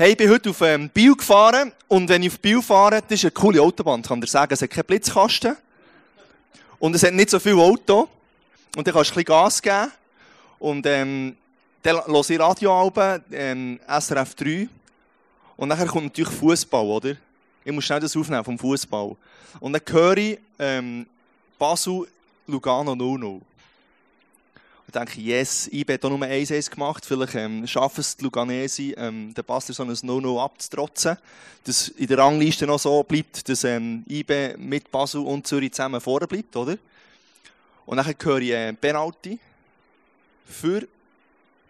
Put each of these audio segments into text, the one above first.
Hey, ich bin heute auf ähm, Biel gefahren und wenn ich auf Biel fahre, das ist eine coole Autobahn, kann dir sagen. Es hat keinen Blitzkasten und es hat nicht so viel Auto und dann kannst du ein bisschen Gas geben und ähm, dann höre ich Radioalben, ähm, SRF 3 und dann kommt natürlich Fußball, oder? Ich muss schnell das aufnehmen vom Fußball. Und dann höre ich ähm, Basel Lugano 0-0. Und denke, yes, ich habe hier nur 1-1 gemacht. Vielleicht ähm, schaffen es die Luganesi, ähm, den Basler so ein 0-0 abzutrotzen. Dass in der Rangliste noch so bleibt, dass ähm, IB mit Basel und Zürich zusammen vorne bleibt, oder? Und dann höre ich äh, Penalty für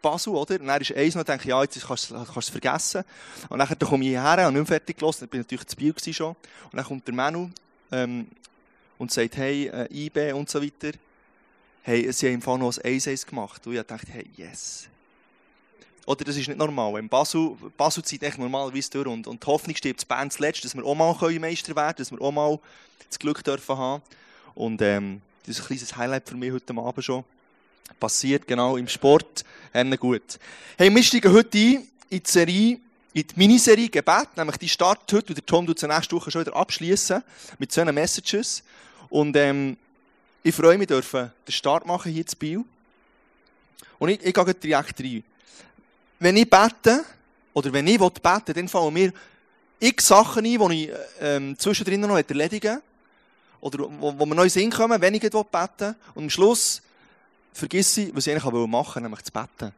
Basel, oder? Und dann ist eins noch, denke ich, ja, jetzt kannst du es vergessen. Und dann komme ich hierher, habe nicht mehr fertig gelassen, dann bin ich natürlich zu Biel schon. Und dann kommt der Manu ähm, und sagt, hey, äh, IB und so weiter hey, sie haben im Fall noch ein 1-1 gemacht. Und ich dachte, hey, yes. Oder das ist nicht normal. Wenn Basel, Basel zieht echt normalerweise durch und, und die Hoffnung stirbt Band zuletzt, dass wir auch mal Meister werden können, dass wir auch mal das Glück dürfen haben. Und ähm, das ist ein kleines Highlight für mich heute Abend schon. Passiert genau im Sport. Ähm, gut. Hey, wir steigen heute ein in die Serie, in die Miniserie Gebet, nämlich die startet heute und der Tom wird sie nächste Woche schon wieder abschließen mit so Messages. Und ähm, ich freue mich, dürfen den Start machen hier zu Biel. Und ich, ich gehe direkt rein. Wenn ich bete, oder wenn ich bete, dann fallen mir x Sachen ein, die ich ähm, zwischendrin noch erledigen will. Oder wo, wo mir neu Sinn kommen, wenn ich bete. Und am Schluss vergesse ich, was ich eigentlich machen will, nämlich zu beten.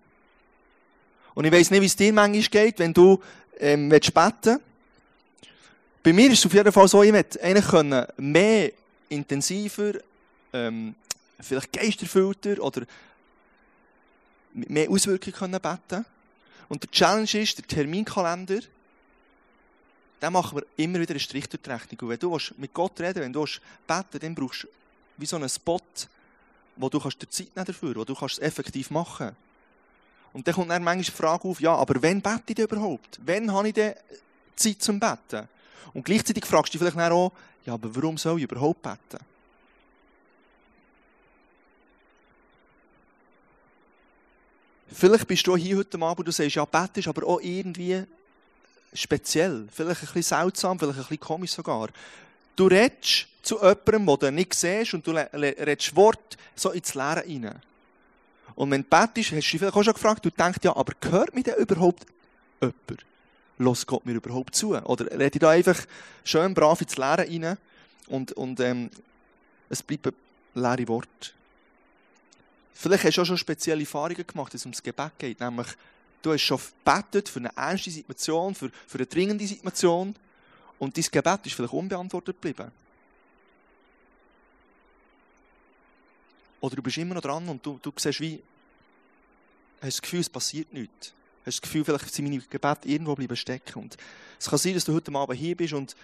Und ich weiss nicht, wie es dir manchmal geht, wenn du ähm, beten willst. Bei mir ist es auf jeden Fall so, ich möchte eigentlich mehr intensiver ähm, vielleicht geisterfüllter oder mit mehr Auswirkungen können beten Und der Challenge ist, der Terminkalender, da machen wir immer wieder einen Strich durch die Rechnung. Und wenn du mit Gott reden wenn du beten dann brauchst du wie so einen Spot, wo du kannst dir Zeit nehmen dafür, wo du kannst es effektiv machen Und dann kommt dann manchmal die Frage auf, ja, aber wann bete ich denn überhaupt? Wann habe ich denn Zeit zum Beten? Und gleichzeitig fragst du dich vielleicht auch, ja, aber warum soll ich überhaupt beten? Vielleicht bist du hier heute Abend du sagst, ja, Bett ist aber auch irgendwie speziell. Vielleicht ein bisschen seltsam, vielleicht ein bisschen komisch sogar. Du redest zu jemandem, den du nicht siehst, und du redest Wort so ins Leere rein. Und wenn du betest, hast du dich vielleicht auch schon gefragt, du denkst, ja, aber gehört mir denn überhaupt jemand? Los Gott mir überhaupt zu? Oder rede ich da einfach schön brav ins Leere rein und, und ähm, es bleibt ein leere Wort. Vielleicht hast du auch schon spezielle Erfahrungen gemacht, wenn es ums Gebet geht. Nämlich, du hast schon gebetet für eine ernste Situation, für, für eine dringende Situation. Und dein Gebet ist vielleicht unbeantwortet geblieben. Oder du bist immer noch dran und du, du siehst wie, hast das Gefühl, es passiert nichts. Hast das Gefühl, vielleicht sind meine Gebete irgendwo bleiben stecken. Und es kann sein, dass du heute Abend hier bist und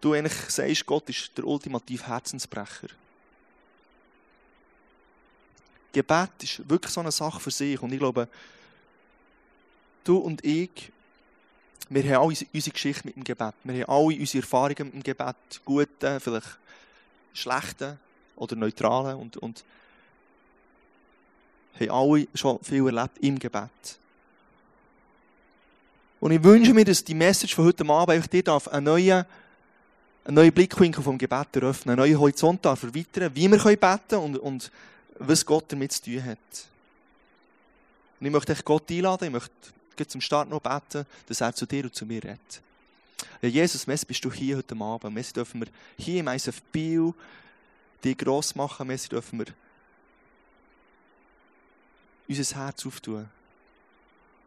du eigentlich sagst, Gott ist der ultimative Herzensbrecher. Gebet ist wirklich so eine Sache für sich. Und ich glaube, du und ich, wir haben alle unsere Geschichte mit dem Gebet. Wir haben alle unsere Erfahrungen mit dem Gebet. Gute, vielleicht schlechte oder neutrale. Und, und haben alle schon viel erlebt im Gebet. Und ich wünsche mir, dass die Message von heute Abend dir darf einen neuen, einen neuen Blickwinkel vom Gebet eröffnen, einen neuen Horizont erweitern, wie wir beten können und, und was Gott damit zu tun hat. Und ich möchte dich Gott einladen, ich möchte zum Start noch beten, dass er zu dir und zu mir redet. Ja, Jesus, Messi, bist du hier heute Abend. Messi dürfen wir hier im ISF Bio dich gross machen. Messi dürfen wir unser Herz auftun.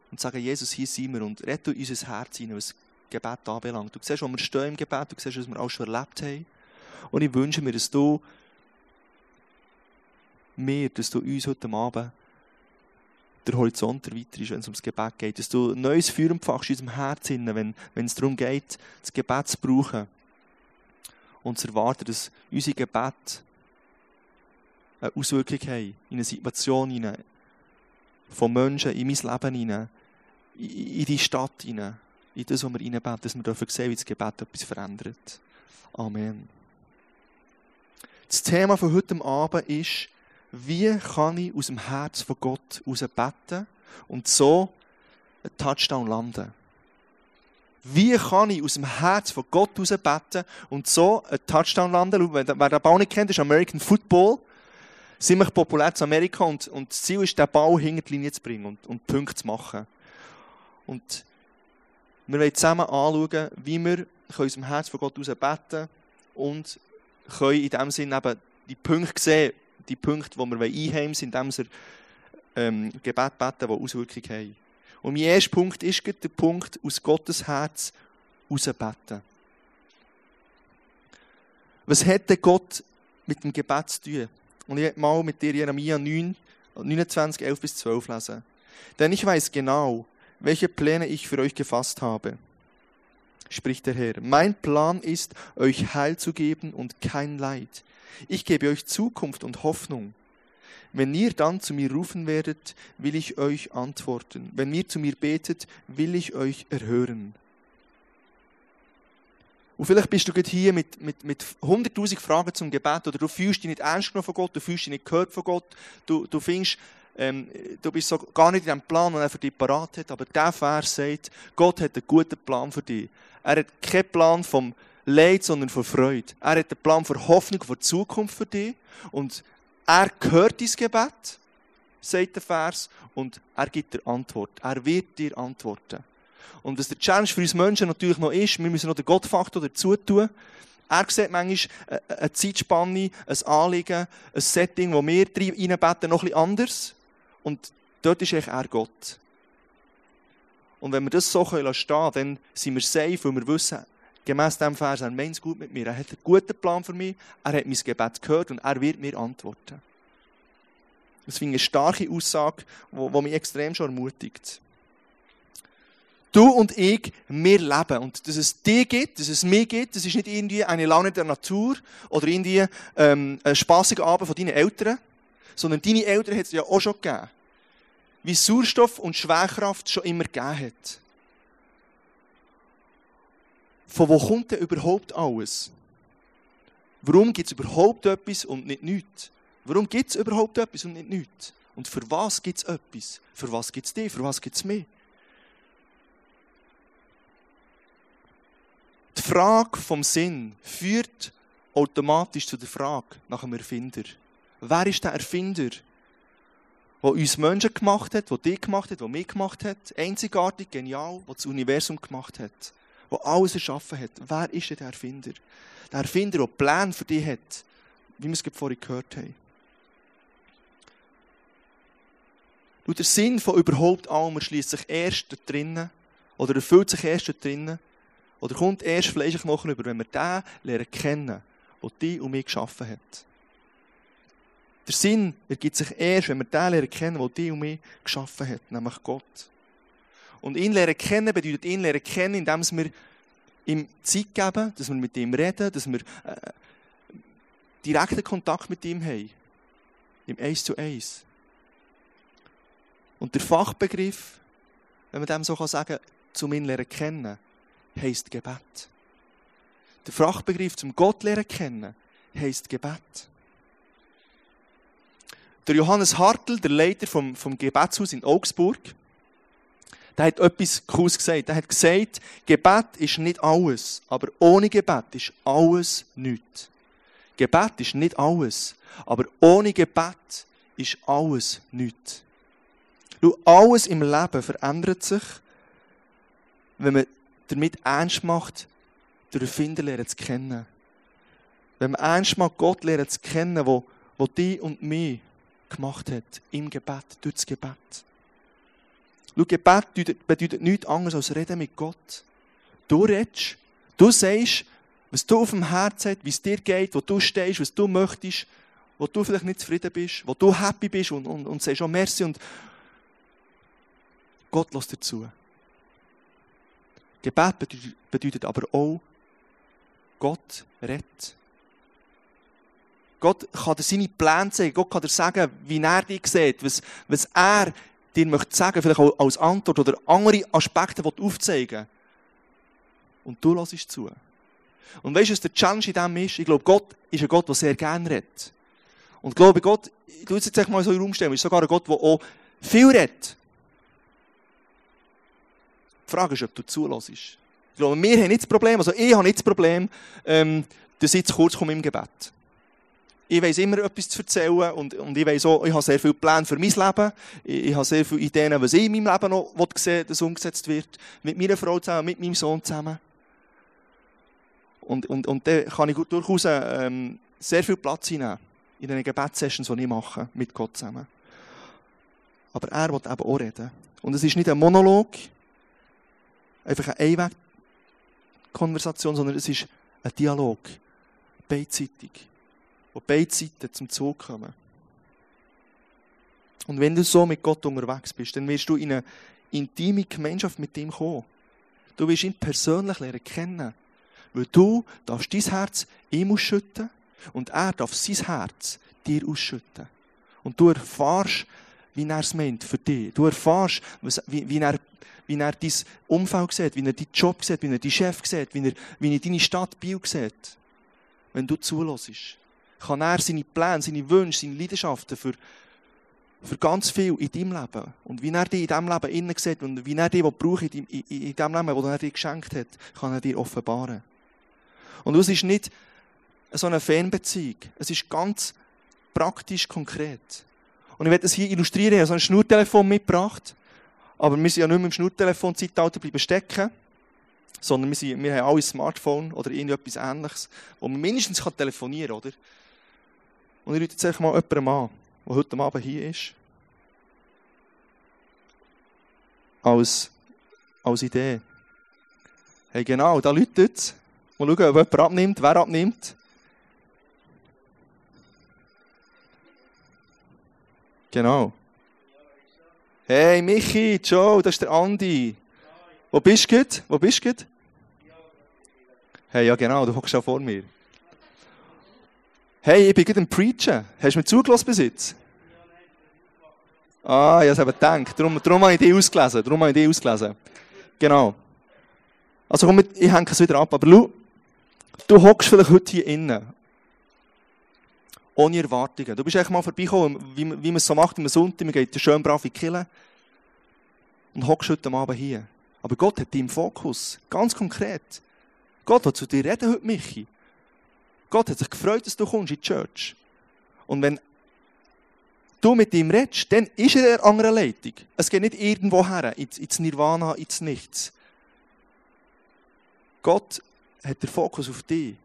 Und sagen, Jesus, hier sind wir und rette unser Herz hinein, was Gebet anbelangt. Du siehst, wo wir stehen im Gebet, du siehst, was wir auch schon erlebt haben. Und ich wünsche mir, dass du mir, dass du uns heute Abend der Horizont erweiterst, wenn es ums Gebet geht. Dass du ein neues Feuer empfachst in unserem Herzen, wenn, wenn es darum geht, das Gebet zu brauchen. Und zu erwarten, dass unsere Gebet eine Auswirkung haben in eine Situation hinein, von Menschen in mein Leben hinein, in die Stadt hinein, in das, was wir hineinbeten, dass wir dürfen sehen, wie das Gebet etwas verändert. Amen. Das Thema von heute Abend ist, wie kann ich aus dem Herz von Gott beten und so einen Touchdown landen? Wie kann ich aus dem Herz von Gott beten und so einen Touchdown landen? Wer den Ball nicht kennt, ist American Football. Ziemlich populär in Amerika und, und das Ziel ist, den Ball hinter die Linie zu bringen und, und Punkte zu machen. Und wir wollen zusammen anschauen, wie wir aus dem Herz von Gott beten und können in dem Sinne eben die Punkte sehen, die Punkte, die wir einheimsen sind, indem wir ähm, Gebet beten, die Auswirkungen haben. Und mein erster Punkt ist der Punkt, aus Gottes Herz beten. Was denn Gott mit dem Gebet zu tun? Und ich werde mal mit dir Jeremia 9, 29, 11 bis 12 lesen. Denn ich weiß genau, welche Pläne ich für euch gefasst habe, spricht der Herr. Mein Plan ist, euch Heil zu geben und kein Leid. Ich gebe euch Zukunft und Hoffnung. Wenn ihr dann zu mir rufen werdet, will ich euch antworten. Wenn ihr zu mir betet, will ich euch erhören. Und vielleicht bist du gerade hier mit, mit, mit 100.000 Fragen zum Gebet oder du fühlst dich nicht ernst genommen von Gott, du fühlst dich nicht gehört von Gott, du, du findest, ähm, du bist so gar nicht in dem Plan, den er für dich parat hat, aber der Vers sagt, Gott hat einen guten Plan für dich. Er hat keinen Plan vom Leid, sondern von Freude. Er hat einen Plan für Hoffnung, für Zukunft für dich und er hört dein Gebet, sagt der Vers, und er gibt dir Antwort. Er wird dir antworten. Und was der Challenge für uns Menschen natürlich noch ist, wir müssen noch den Gottfaktor dazu tun. Er sieht manchmal eine Zeitspanne, ein Anliegen, ein Setting, wo wir reinbeten, noch bisschen anders. Und dort ist eigentlich er Gott. Und wenn wir das so stehen können, dann sind wir safe, weil wir wissen, gemäß dem Vers, er meint es gut mit mir, er hat einen guten Plan für mich, er hat mein Gebet gehört und er wird mir antworten. Das finde ich eine starke Aussage, die mich extrem schon ermutigt. Du und ich, wir leben. Und dass es dich gibt, dass es mich gibt, das ist nicht irgendwie eine Laune der Natur oder irgendwie ähm, ein spaßiger Abend von deinen Eltern, sondern deine Eltern hat es ja auch schon gegeben. Wie Sauerstoff und Schwerkraft schon immer gegeben hat. Von wo kommt denn überhaupt alles? Warum gibt es überhaupt etwas und nicht nichts? Warum gibt es überhaupt etwas und nicht nichts? Und für was gibt es etwas? Für was gibt es dich? Für was gibt es mich? Die Frage vom Sinn führt automatisch zu der Frage nach dem Erfinder. Wer ist der Erfinder, der uns Menschen gemacht hat, der dich gemacht hat, der mich gemacht hat, einzigartig, genial, der das Universum gemacht hat? der alles erschaffen hat. Wer ist denn der Erfinder? Der Erfinder, der Pläne für dich hat, wie wir es vorhin gehört haben. Und der Sinn von überhaupt allem erschließt sich erst drinnen, oder erfüllt sich erst drinnen, oder kommt erst Fleisch und Knochen über, wenn wir den lernen kennen, der dich und mich geschaffen hat. Der Sinn ergibt sich erst, wenn wir den lernen kennen, der dich und mich geschaffen hat, nämlich Gott. Und ihn lernen kennen bedeutet ihn lernen kennen, indem wir ihm Zeit geben, dass wir mit ihm reden, dass wir äh, direkten Kontakt mit ihm haben. Im Eins zu Eins. Und der Fachbegriff, wenn man dem so sagen kann, zum ihn lernen kennen, heisst Gebet. Der Fachbegriff zum Gott lernen kennen, heisst Gebet. Der Johannes Hartl, der Leiter vom, vom Gebetshaus in Augsburg, der hat etwas Cooles gesagt. Der hat gesagt, Gebet ist nicht alles, aber ohne Gebet ist alles nichts. Gebet ist nicht alles, aber ohne Gebet ist alles nichts. Du, alles im Leben verändert sich, wenn man damit ernst macht, den Erfinder lernen zu kennen. Wenn man ernst macht, Gott lernen zu kennen, wo, wo die und mich gemacht hat, im Gebet, durch das Gebet. Schau, Gebet bedeutet nichts anderes als reden mit Gott. Du redest, du sagst, was du auf dem Herzen hast, wie es dir geht, wo du stehst, was du möchtest, wo du vielleicht nicht zufrieden bist, wo du happy bist und, und, und sagst, oh merci und Gott lässt dir zu. Gebet bedeutet aber auch, Gott rettet. Gott kann dir seine Pläne zeigen, Gott kann dir sagen, wie er dich sieht, was, was er dir möchte sagen, vielleicht auch als Antwort oder andere Aspekte aufzeigen Und du lässt zu. Und weißt du, was der Challenge in dem ist? Ich glaube, Gott ist ein Gott, der sehr gerne redet. Und ich glaube, Gott, ich tue jetzt mal so in den Raum ist sogar ein Gott, der auch viel redet. Die Frage ist, ob du zulässt. Ich glaube, wir haben nicht das Problem, also ich habe nicht das Problem, ähm, dass ich zu kurz komme im Gebet. Ich weiß immer etwas zu erzählen und, und ich weiß auch, ich habe sehr viele Pläne für mein Leben. Ich, ich habe sehr viele Ideen, was ich in meinem Leben noch sehen dass umgesetzt wird. Mit meiner Frau zusammen, mit meinem Sohn zusammen. Und, und, und da kann ich durchaus ähm, sehr viel Platz hinnehmen in den Gebetssessions, die ich mache, mit Gott zusammen. Aber er will eben auch reden. Und es ist nicht ein Monolog, einfach eine Einweg-Konversation, sondern es ist ein Dialog. Beidseitig. Wo beide Seiten zum Zug kommen. Und wenn du so mit Gott unterwegs bist, dann wirst du in eine intime Gemeinschaft mit ihm kommen. Du wirst ihn persönlich lernen kennen. Weil du darfst dein Herz ihm ausschütten und er darf sein Herz dir ausschütten. Und du erfährst, wie er es meint für dich. Du erfährst, wie, wie, er, wie er dein Umfeld sieht, wie er deinen Job sieht, wie er deinen Chef sieht, wie er, wie er deine Stadt Biel sieht. Wenn du zulässt, kann er seine Pläne, seine Wünsche, seine Leidenschaften für, für ganz viel in deinem Leben und wie er dich in diesem Leben innen sieht und wie er dich braucht in, in, in dem Leben, das er dir geschenkt hat, kann er dir offenbaren. Und es ist nicht so eine Fanbeziehung. Es ist ganz praktisch, konkret. Und ich werde das hier illustrieren. Ich habe so ein Schnurtelefon mitgebracht. Aber wir sind ja nicht mehr im Schnurtelefon-Zeitalter bleiben stecken. Sondern wir, sind, wir haben alle ein Smartphone oder irgendetwas ähnliches, wo man mindestens telefonieren kann, oder? Und ich rufe jetzt einfach mal jemanden an, der heute Abend hier ist. Als, als Idee. Hey, genau, da läutet es. Mal schauen, ob jemand abnimmt, wer abnimmt. Genau. Hey Michi, Joe, das ist der Andi. Wo bist du? Wo bist du? Hey, ja genau, du hockst schon vor mir. Hey, ich bin gerade am Preachen. Hast du mir zugelassen bis jetzt? Ah, ich habe es gedacht. Darum, darum habe ich die ausgelesen. Darum habe ich die ausgelesen. Genau. Also komm, ich hänge es wieder ab. Aber schau, Du hockst vielleicht heute hier innen. Ohne Erwartungen. Du bist echt mal vorbeigekommen, wie, wie man es so macht am Sonntag. Man geht schön brav in die Kirche und hockst heute Abend hier. Aber Gott hat deinen Fokus. Ganz konkret. Gott will zu dir reden heute, Michi. Gott hat sich gefreut, dass du kommst in die Church. Und wenn du mit ihm redest, dann ist er in einer anderen Leitung. Es geht nicht irgendwo her, ins Nirvana, ins Nichts. Gott hat der Fokus auf dich.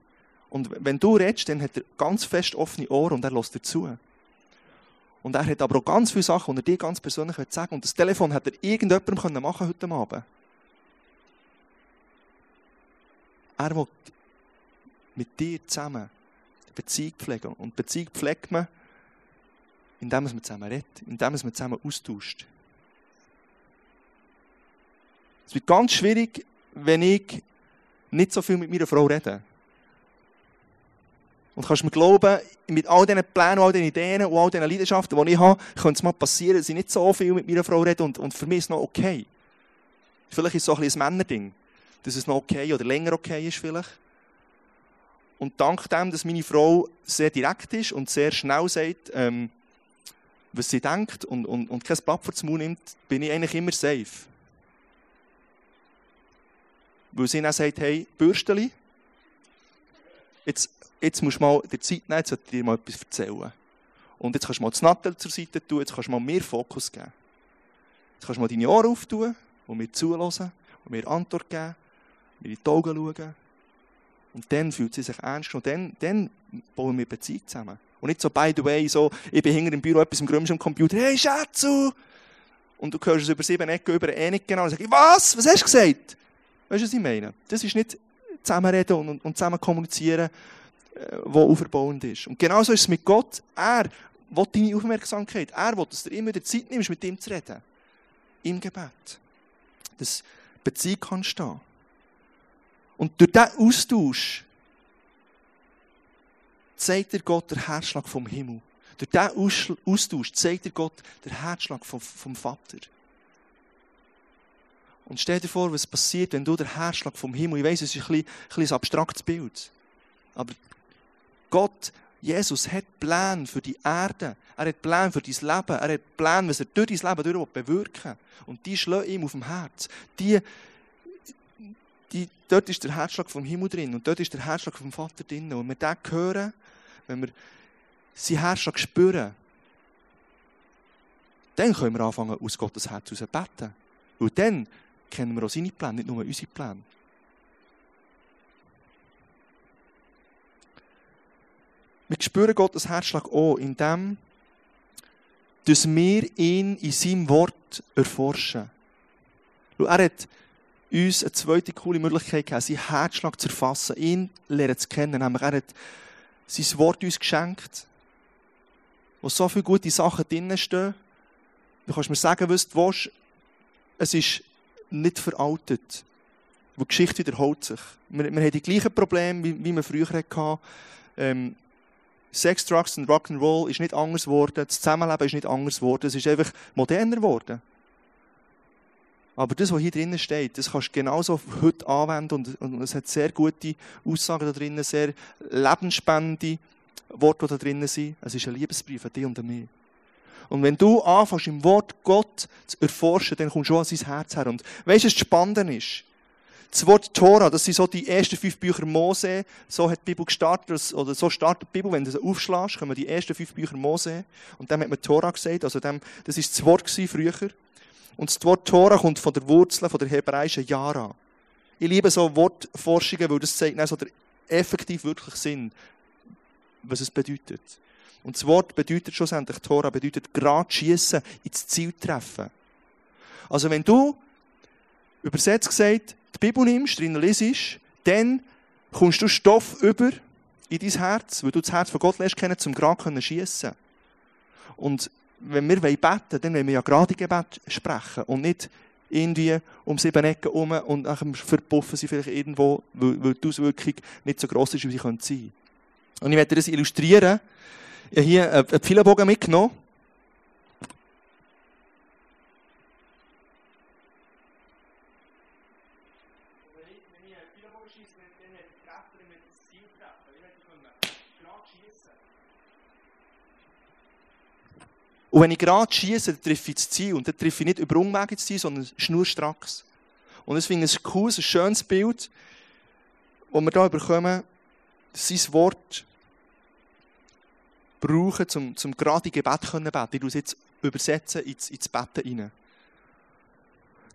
Und wenn du redest, dann hat er ganz fest offene Ohren und er lässt dir zu. Und er hat aber auch ganz viele Sachen, die er dir ganz persönlich sagen will. Und das Telefon hat er irgendjemandem machen heute Abend. Er will mit dir zusammen Beziehung pflegen. Und Beziehung pflegt man, indem man zusammen redet, indem man zusammen austauscht. Es wird ganz schwierig, wenn ich nicht so viel mit meiner Frau reden. Und kannst mir glauben, mit all diesen Plänen, all diesen Ideen und all diesen Leidenschaften, die ich habe, könnte es mal passieren, dass ich nicht so viel mit meiner Frau rede und, und für mich ist es noch okay. Vielleicht ist es so ein, ein Männerding, dass es noch okay oder länger okay ist vielleicht. Und dank dem, dass meine Frau sehr direkt ist und sehr schnell sagt, ähm, was sie denkt und, und, und kein Blatt vor den Mund nimmt, bin ich eigentlich immer safe. Weil sie dann sagt, hey, Bürsteli, jetzt, jetzt musst du mal die Zeit nehmen, jetzt sollte dir mal etwas erzählen. Und jetzt kannst du mal das Nattel zur Seite tun, jetzt kannst du mal mehr Fokus geben. Jetzt kannst du mal deine Ohren auftun und mir zuhören und mir Antwort geben, mir in die Augen schauen. Und dann fühlt sie sich ernst und dann, dann bauen wir Beziehung zusammen. Und nicht so, by the way, so, ich bin hinter im Büro etwas im Grümsch am Computer, hey Schatzu! Und du hörst es über sieben Ecken über eh nicht genau und sagst, was? Was hast du gesagt? Weißt du, was ich meine? Das ist nicht zusammenreden und, und zusammen kommunizieren, äh, wo aufbauend ist. Und genauso ist es mit Gott. Er will deine Aufmerksamkeit. Er will, dass du immer die Zeit nimmst, mit ihm zu reden. Im Gebet. Dass Beziehung kann stehen. Und durch diesen Austausch zeigt dir Gott den Herzschlag vom Himmel. Durch diesen Austausch zeigt dir Gott den Herzschlag vom, vom Vater. Und stell dir vor, was passiert, wenn du den Herzschlag vom Himmel, ich weiß, es ist ein, bisschen, ein, bisschen ein abstraktes Bild, aber Gott, Jesus hat Pläne für die Erde. Er hat Pläne für dein Leben. Er hat Pläne, was er durch dein Leben durch bewirken will. Und die schlagen ihm auf dem Herz. Die, die, dort ist der Herzschlag vom Himmel drin und dort ist der Herzschlag vom Vater drin. Und wenn wir den hören, wenn wir seinen Herzschlag spüren, dann können wir anfangen, aus Gottes Herz zu beten. Und dann kennen wir auch seine Pläne, nicht nur unsere Pläne. Wir spüren Gottes Herzschlag auch, indem dass wir ihn in seinem Wort erforschen. Er hat uns eine zweite coole Möglichkeit gegeben, seinen Herzschlag zu erfassen, ihn lernen zu kennen. Nämlich er hat sein Wort uns geschenkt, wo so viele gute Sachen drinstehen. Du kannst mir sagen, was du willst, es ist nicht veraltet. Die Geschichte wiederholt sich. Wir, wir haben die gleichen Probleme, wie, wie wir früher hatten. Ähm, Sex, Drugs und Rock'n'Roll ist nicht anders geworden. Das Zusammenleben ist nicht anders geworden. Es ist einfach moderner geworden. Aber das, was hier drinnen steht, das kannst du genauso heute anwenden und, und es hat sehr gute Aussagen da drinnen, sehr lebensspannende Worte, die da drinnen sind. Es ist ein Liebesbrief an dich und an mich. Und wenn du anfängst, im Wort Gott zu erforschen, dann kommst du an sein Herz her. Und weißt du, was spannend ist? Das Wort Tora, das sind so die ersten fünf Bücher Mose. So hat die Bibel gestartet, oder so startet die Bibel. Wenn du sie aufschlägst, kommen die ersten fünf Bücher Mose. Und dann hat man Tora gesagt. Also dem, das ist das Wort früher. Und das Wort Tora kommt von der Wurzel, von der hebräischen Yara. Ich liebe so Wortforschungen, weil das zeigt so der effektiv wirklich Sinn, was es bedeutet. Und das Wort bedeutet schlussendlich, Tora bedeutet gerade schießen, ins Ziel treffen. Also wenn du, übersetzt gesagt, die Bibel nimmst, drin liest, dann kommst du Stoff über in dein Herz, weil du das Herz von Gott lässt kennen, zum gerade schießen. Und wenn wir beten wollen, dann wollen wir ja gerade Gebet sprechen und nicht irgendwie um sieben Ecken herum und nachher verpuffen sie vielleicht irgendwo, weil, die Auswirkung nicht so gross ist, wie sie sein können. Und ich werde das illustrieren. Ich habe hier einen Pfeilenbogen mitgenommen. Und wenn ich gerade schieße, dann treffe ich das Ziel. Und dann treffe ich nicht über Umwege das Ziel, sondern schnurstracks. Und ich finde es ein cooles, ein schönes Bild, das wir hier bekommen, sein Wort brauchen, um, um gerade in Gebet zu beten. Ich es jetzt übersetzen ins, ins Betten hinein.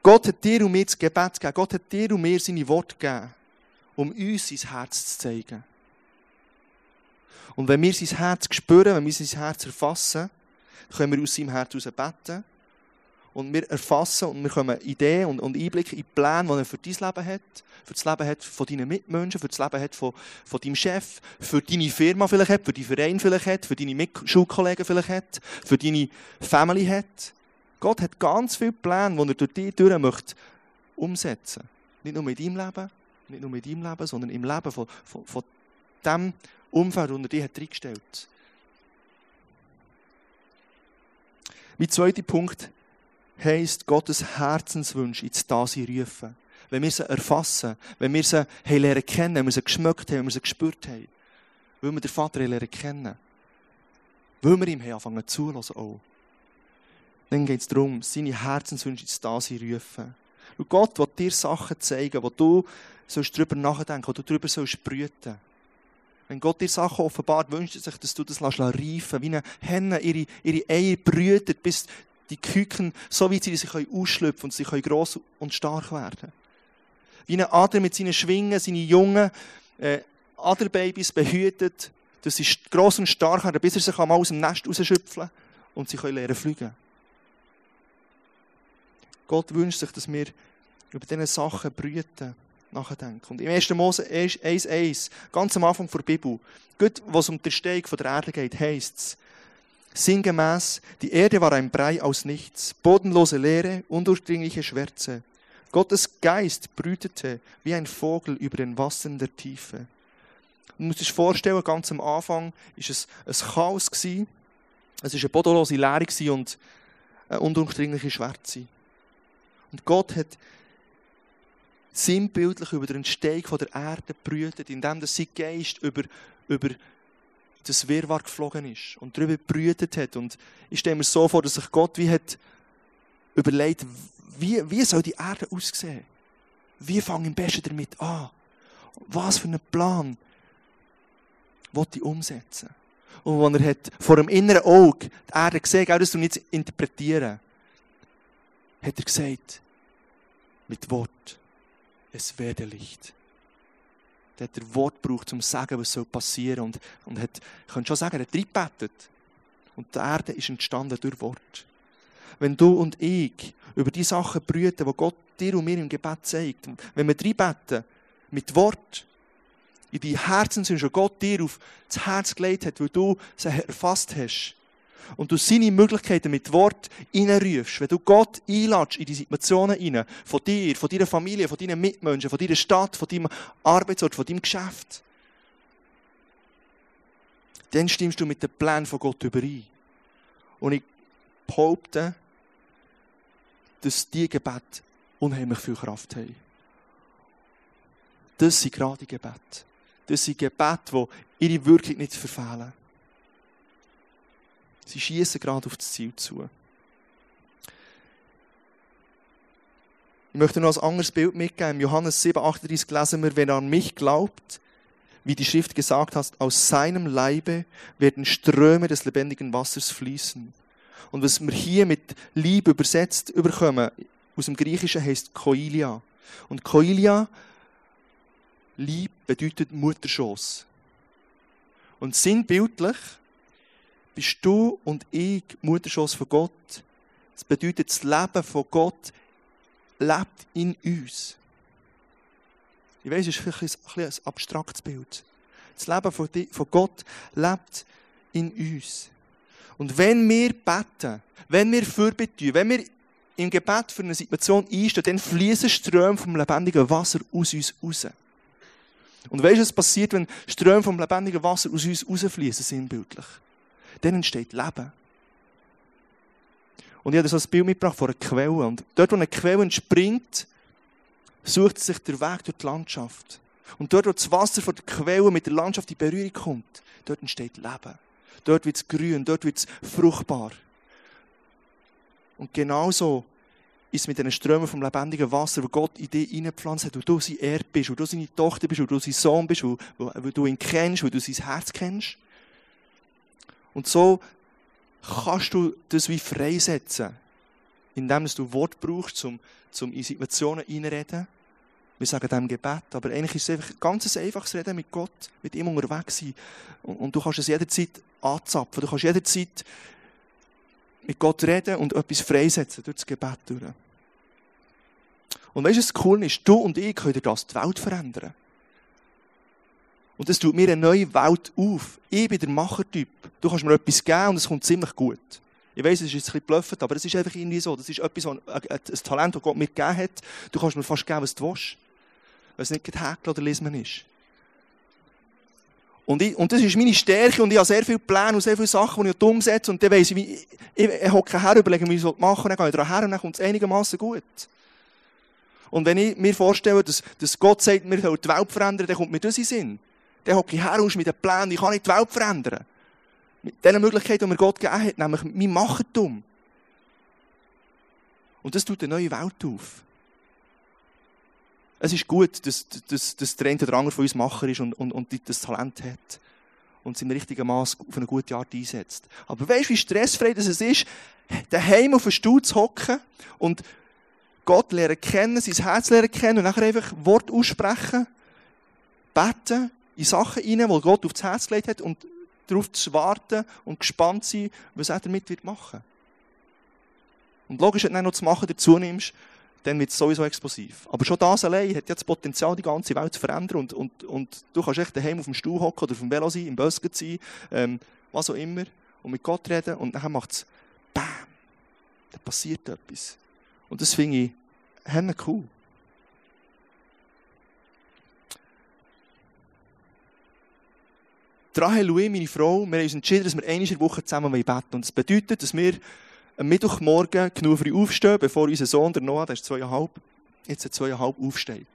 Gott hat dir und mir das Gebet gegeben. Gott hat dir und mir seine Worte gegeben, um uns sein Herz zu zeigen. Und wenn wir sein Herz spüren, wenn wir sein Herz erfassen, können wir aus seinem Herz heraus beten. Und wir erfassen und wir kommen Ideen und, und Einblicke in Pläne, die er für dein Leben hat, für das Leben hat von deinen Mitmenschen, für das Leben hat von, von deinem Chef, für deine Firma vielleicht hat, für deinen Verein vielleicht hat, für deine Schulkollegen vielleicht hat, für deine Family hat. Gott hat ganz viele Pläne, die er durch dich durch möchte umsetzen. Nicht nur in deinem Leben, nicht nur in deinem Leben, sondern im Leben von, von, von dem Umfeld, das er dich hat reingestellt hat. Mein zweiter Punkt heisst, Gottes Herzenswünsche ins Dasein rufen. Wenn wir sie erfassen, wenn wir sie haben lernen kennen, wenn wir sie geschmeckt haben, wenn wir sie gespürt haben, weil wir den Vater lernen kennen, weil wir ihm haben anfangen zulassen auch. Dann geht es darum, seine Herzenswünsche ins Dasein rufen. Und Gott will dir Sachen zeigen, wo du sollst darüber nachdenken, wo du darüber sollst brüten. Wenn Gott dir Sachen offenbart, wünscht er sich, dass du das reifen lässt, wie eine Henne ihre, ihre Eier brütet, bis die Küken, so wie sie sich ausschlüpfen und sie gross und stark werden. Wie ein Adler mit seinen Schwingen, seine jungen äh, Adlerbabys behütet, dass sie gross und stark werden, bis er sich einmal aus dem Nest rausschöpfen und sie können lernen fliegen. Gott wünscht sich, dass wir über diese Sachen brüten nachdenken. Und im 1. Mose 1,1, ganz am Anfang der Bibel, gut, was um die Erstehung der Erde geht, heisst es, sinngemäß, die Erde war ein Brei aus nichts, bodenlose Leere, undurchdringliche Schwärze. Gottes Geist brütete wie ein Vogel über den Wassern der Tiefe. Du musst dir vorstellen, ganz am Anfang war es ein Chaos. Es war eine bodenlose Leere und eine undurchdringliche Schwärze. Und Gott hat sinnbildlich über den Entstehung der Erde brütet, indem sein Geist über, über das Wirrwarr geflogen ist und darüber brütet hat. Und ich stelle mir so vor, dass sich Gott wie hat überlegt, wie, wie soll die Erde aussehen? Wie fange ich am besten damit an? Was für einen Plan will ich umsetzen? Und wenn er hat vor dem inneren Auge die Erde gesehen, auch das du nicht interpretieren, hat er gesagt, mit Wort, es werde Licht. Der hat der Wort braucht, um zu sagen, was soll passieren. Und, und hat, ich könnte schon sagen, er hat reingebetet. Und die Erde ist entstanden durch Wort. Wenn du und ich über die Sachen brüten, die Gott dir und mir im Gebet zeigt, wenn wir reinbeten, mit Wort, in die Herzenswünsche, die Gott dir auf das Herz gelegt hat, weil du sie erfasst hast, und du seine Möglichkeiten mit Wort hineinrufst, wenn du Gott einladest in die Situationen hinein, von dir, von deiner Familie, von deinen Mitmenschen, von deiner Stadt, von deinem Arbeitsort, von deinem Geschäft, dann stimmst du mit dem Plan von Gott überein. Und ich behaupte, dass diese Gebete unheimlich viel Kraft haben. Das sind gerade die Gebete. Das sind Gebete, die ihre Wirkung nicht verfehlen. Sie schießen gerade auf das Ziel zu. Ich möchte noch ein anderes Bild mitgeben. Im Johannes 7, 38 lesen wir, wenn er an mich glaubt, wie die Schrift gesagt hat, aus seinem Leibe werden Ströme des lebendigen Wassers fließen. Und was wir hier mit Liebe übersetzt überkommen, aus dem Griechischen heißt Koilia. Und Koilia, Lieb, bedeutet Mutterschoß. Und sinnbildlich bist du und ich Mutterschoss von Gott. Das bedeutet, das Leben von Gott lebt in uns. Ich weiß, es ist vielleicht ein, ein abstraktes Bild. Das Leben von, Gott lebt in uns. Und wenn wir beten, wenn wir Fürbitte wenn wir im Gebet für eine Situation einstehen, dann fließen Ströme vom lebendigen Wasser aus uns raus. Und weißt du, was passiert, wenn Ströme vom lebendigen Wasser aus uns rausfließen, sinnbildlich? Dann entsteht Leben. Und ich habe so ein Bild mitgebracht von einer Quelle. Und dort, wo eine Quelle entspringt, sucht sich der Weg durch die Landschaft. Und dort, wo das Wasser von der Quelle mit der Landschaft in Berührung kommt, dort entsteht Leben. Dort wird es grün, dort wird es fruchtbar. Und genauso ist es mit den Strömen vom lebendigen Wasser, wo Gott in dich hineingepflanzt hat, wo du sein Erb bist, wo du seine Tochter bist, wo du sein Sohn bist, wo, wo, wo du ihn kennst, wo du sein Herz kennst. Und so kannst du das wie freisetzen, indem du Wort brauchst, um, um in Situationen reinreden. Wir sagen dem Gebet, aber eigentlich ist es einfach ein ganz einfaches Reden mit Gott, mit ihm unterwegs sein. Und, und du kannst es jederzeit anzapfen. Du kannst jederzeit mit Gott reden und etwas freisetzen durch das Gebet durch. Und weißt du, was cool ist? Du und ich können das die Welt verändern. Und das tut mir eine neue Welt auf. Ich bin der Machertyp. Du kannst mir etwas geben und es kommt ziemlich gut. Ich weiß, es ist jetzt ein bisschen blöffend, aber es ist einfach irgendwie so. Das ist etwas, ein Talent, das Gott mir gegeben hat. Du kannst mir fast geben, was du willst. Weil es nicht gehäkelt oder lesen ist. Und, ich, und das ist meine Stärke und ich habe sehr viele Pläne und sehr viele Sachen, die ich umsetze und dann weiss ich, ich, ich, ich hocke her, überlege, wie ich es machen dann gehe ich her und dann kommt es einigermaßen gut. Und wenn ich mir vorstelle, dass, dass Gott sagt, wir sollen die Welt verändern, dann kommt mir das in Sinn. Dann hocke ich her mit den Plänen, ich kann nicht die Welt verändern. Mit den Möglichkeiten, die mir Gott gegeben hat, nämlich mein Machertum. Und das tut eine neue Welt auf. Es ist gut, dass, dass, dass der eine oder andere von uns Macher ist und, und, und das Talent hat. Und es im richtigen Maß auf eine gute Art einsetzt. Aber weißt du, wie stressfrei das ist, daheim auf den Stuhl zu hocken und Gott lernen kennen, sein Herz lernen kennen und nachher einfach Wort aussprechen, beten in Sachen hinein, die Gott aufs Herz gelegt hat und darauf zu warten und gespannt sein, was er damit wird machen. Und logisch, wenn du noch zu machen dazu nimmst, dann wird es sowieso explosiv. Aber schon das allein hat ja das Potenzial, die ganze Welt zu verändern. Und, und, und du kannst echt daheim auf dem Stuhl hocken oder auf dem Velo sein, im Bus sein, ähm, was auch immer, und mit Gott reden und dann macht es BAM! Dann passiert etwas. Und das finde ich cool. Rahel und ich, meine Frau, wir haben uns entschieden, dass wir einmal in der Woche zusammen beten. Und das bedeutet, dass wir am Mittwochmorgen genug früh aufstehen, bevor unser Sohn, der Noah, der ist zweieinhalb, jetzt zweieinhalb aufsteht.